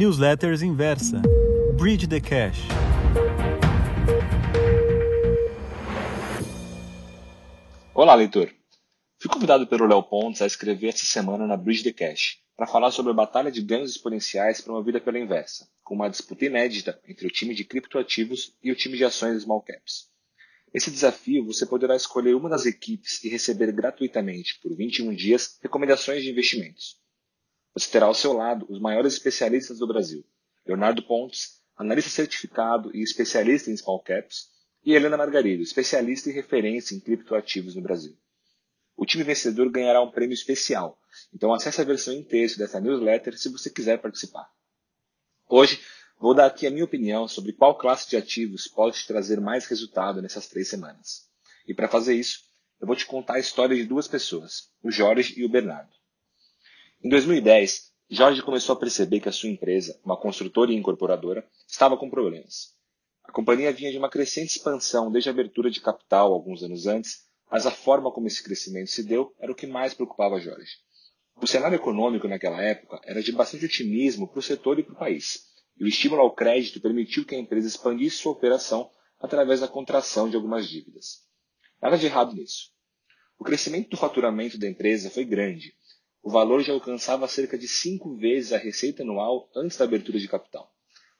Newsletters Inversa. Bridge the Cash. Olá, leitor. Fui convidado pelo Léo Pontes a escrever essa semana na Bridge the Cash para falar sobre a batalha de ganhos exponenciais promovida pela Inversa, com uma disputa inédita entre o time de criptoativos e o time de ações small caps. Nesse desafio, você poderá escolher uma das equipes e receber gratuitamente, por 21 dias, recomendações de investimentos. Você terá ao seu lado os maiores especialistas do Brasil, Leonardo Pontes, analista certificado e especialista em small caps, e Helena Margarido, especialista e referência em criptoativos no Brasil. O time vencedor ganhará um prêmio especial, então acesse a versão em texto dessa newsletter se você quiser participar. Hoje, vou dar aqui a minha opinião sobre qual classe de ativos pode te trazer mais resultado nessas três semanas. E para fazer isso, eu vou te contar a história de duas pessoas, o Jorge e o Bernardo. Em 2010, Jorge começou a perceber que a sua empresa, uma construtora e incorporadora, estava com problemas. A companhia vinha de uma crescente expansão desde a abertura de capital alguns anos antes, mas a forma como esse crescimento se deu era o que mais preocupava Jorge. O cenário econômico naquela época era de bastante otimismo para o setor e para o país, e o estímulo ao crédito permitiu que a empresa expandisse sua operação através da contração de algumas dívidas. Nada de errado nisso. O crescimento do faturamento da empresa foi grande, o valor já alcançava cerca de cinco vezes a receita anual antes da abertura de capital.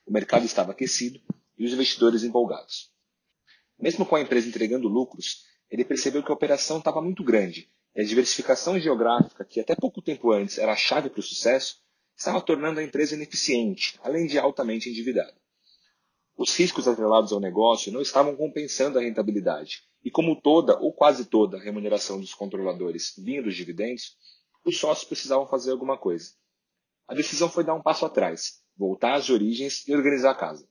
O mercado estava aquecido e os investidores empolgados. Mesmo com a empresa entregando lucros, ele percebeu que a operação estava muito grande e a diversificação geográfica, que até pouco tempo antes era a chave para o sucesso, estava tornando a empresa ineficiente, além de altamente endividada. Os riscos atrelados ao negócio não estavam compensando a rentabilidade, e como toda ou quase toda a remuneração dos controladores vinha dos dividendos, os sócios precisavam fazer alguma coisa. A decisão foi dar um passo atrás, voltar às origens e organizar a casa.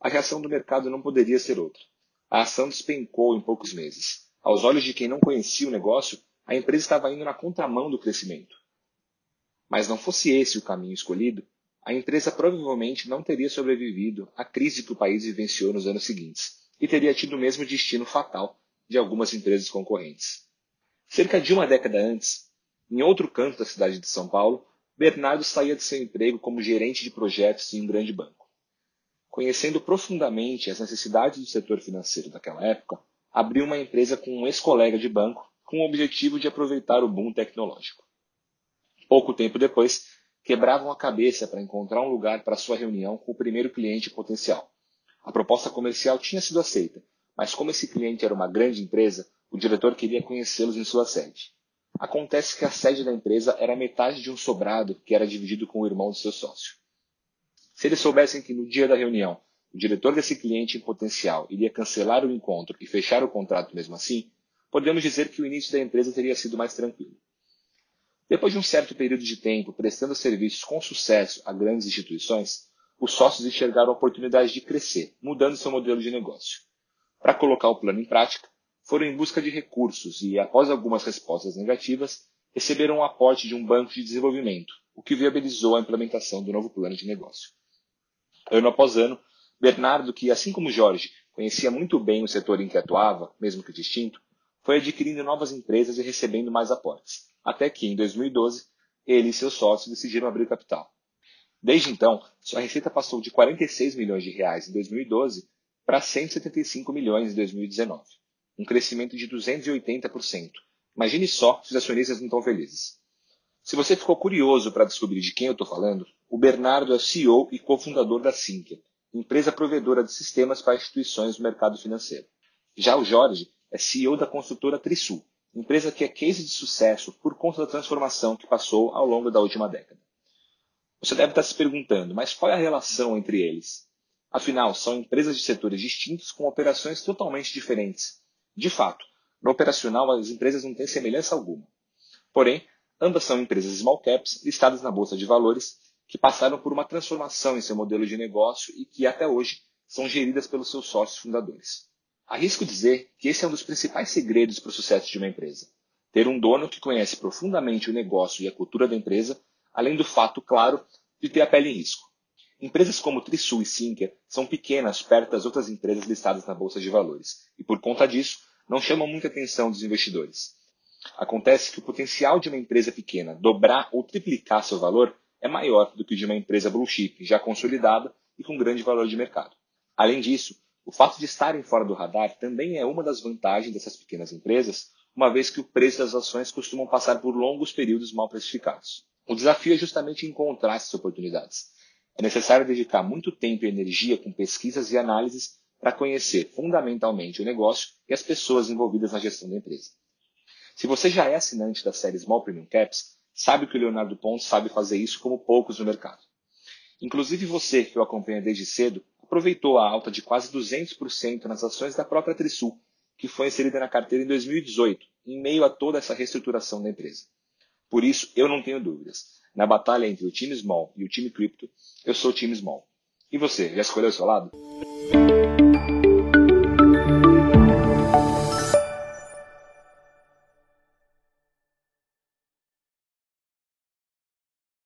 A reação do mercado não poderia ser outra. A ação despencou em poucos meses. Aos olhos de quem não conhecia o negócio, a empresa estava indo na contramão do crescimento. Mas não fosse esse o caminho escolhido, a empresa provavelmente não teria sobrevivido à crise que o país vivenciou nos anos seguintes e teria tido o mesmo destino fatal de algumas empresas concorrentes. Cerca de uma década antes, em outro canto da cidade de São Paulo, Bernardo saía de seu emprego como gerente de projetos em um grande banco. Conhecendo profundamente as necessidades do setor financeiro daquela época, abriu uma empresa com um ex-colega de banco com o objetivo de aproveitar o boom tecnológico. Pouco tempo depois, quebravam a cabeça para encontrar um lugar para sua reunião com o primeiro cliente potencial. A proposta comercial tinha sido aceita, mas como esse cliente era uma grande empresa, o diretor queria conhecê-los em sua sede. Acontece que a sede da empresa era metade de um sobrado que era dividido com o irmão do seu sócio. Se eles soubessem que no dia da reunião o diretor desse cliente em potencial iria cancelar o encontro e fechar o contrato mesmo assim, podemos dizer que o início da empresa teria sido mais tranquilo. Depois de um certo período de tempo prestando serviços com sucesso a grandes instituições, os sócios enxergaram a oportunidade de crescer, mudando seu modelo de negócio. Para colocar o plano em prática, foram em busca de recursos e, após algumas respostas negativas, receberam o um aporte de um banco de desenvolvimento, o que viabilizou a implementação do novo plano de negócio. Ano após ano, Bernardo, que, assim como Jorge, conhecia muito bem o setor em que atuava, mesmo que distinto, foi adquirindo novas empresas e recebendo mais aportes, até que, em 2012, ele e seus sócios decidiram abrir capital. Desde então, sua receita passou de 46 milhões de reais em 2012 para 175 milhões em 2019 um crescimento de 280%. Imagine só se os acionistas não estão felizes. Se você ficou curioso para descobrir de quem eu estou falando, o Bernardo é CEO e cofundador da Sinqia, empresa provedora de sistemas para instituições do mercado financeiro. Já o Jorge é CEO da construtora Trisul, empresa que é case de sucesso por conta da transformação que passou ao longo da última década. Você deve estar se perguntando, mas qual é a relação entre eles? Afinal, são empresas de setores distintos com operações totalmente diferentes, de fato, no operacional as empresas não têm semelhança alguma. Porém, ambas são empresas small caps listadas na bolsa de valores que passaram por uma transformação em seu modelo de negócio e que até hoje são geridas pelos seus sócios fundadores. Arrisco dizer que esse é um dos principais segredos para o sucesso de uma empresa. Ter um dono que conhece profundamente o negócio e a cultura da empresa, além do fato, claro, de ter a pele em risco. Empresas como Trisul e Sinqia são pequenas perto das outras empresas listadas na Bolsa de Valores, e por conta disso, não chamam muita atenção dos investidores. Acontece que o potencial de uma empresa pequena dobrar ou triplicar seu valor é maior do que o de uma empresa blue chip já consolidada e com grande valor de mercado. Além disso, o fato de estarem fora do radar também é uma das vantagens dessas pequenas empresas, uma vez que o preço das ações costumam passar por longos períodos mal precificados. O desafio é justamente encontrar essas oportunidades. É necessário dedicar muito tempo e energia com pesquisas e análises para conhecer fundamentalmente o negócio e as pessoas envolvidas na gestão da empresa. Se você já é assinante da série Small Premium Caps, sabe que o Leonardo Pontes sabe fazer isso como poucos no mercado. Inclusive você, que o acompanha desde cedo, aproveitou a alta de quase 200% nas ações da própria Trisul, que foi inserida na carteira em 2018, em meio a toda essa reestruturação da empresa. Por isso, eu não tenho dúvidas. Na batalha entre o time Small e o time Crypto, eu sou o time Small. E você, já escolheu o seu lado?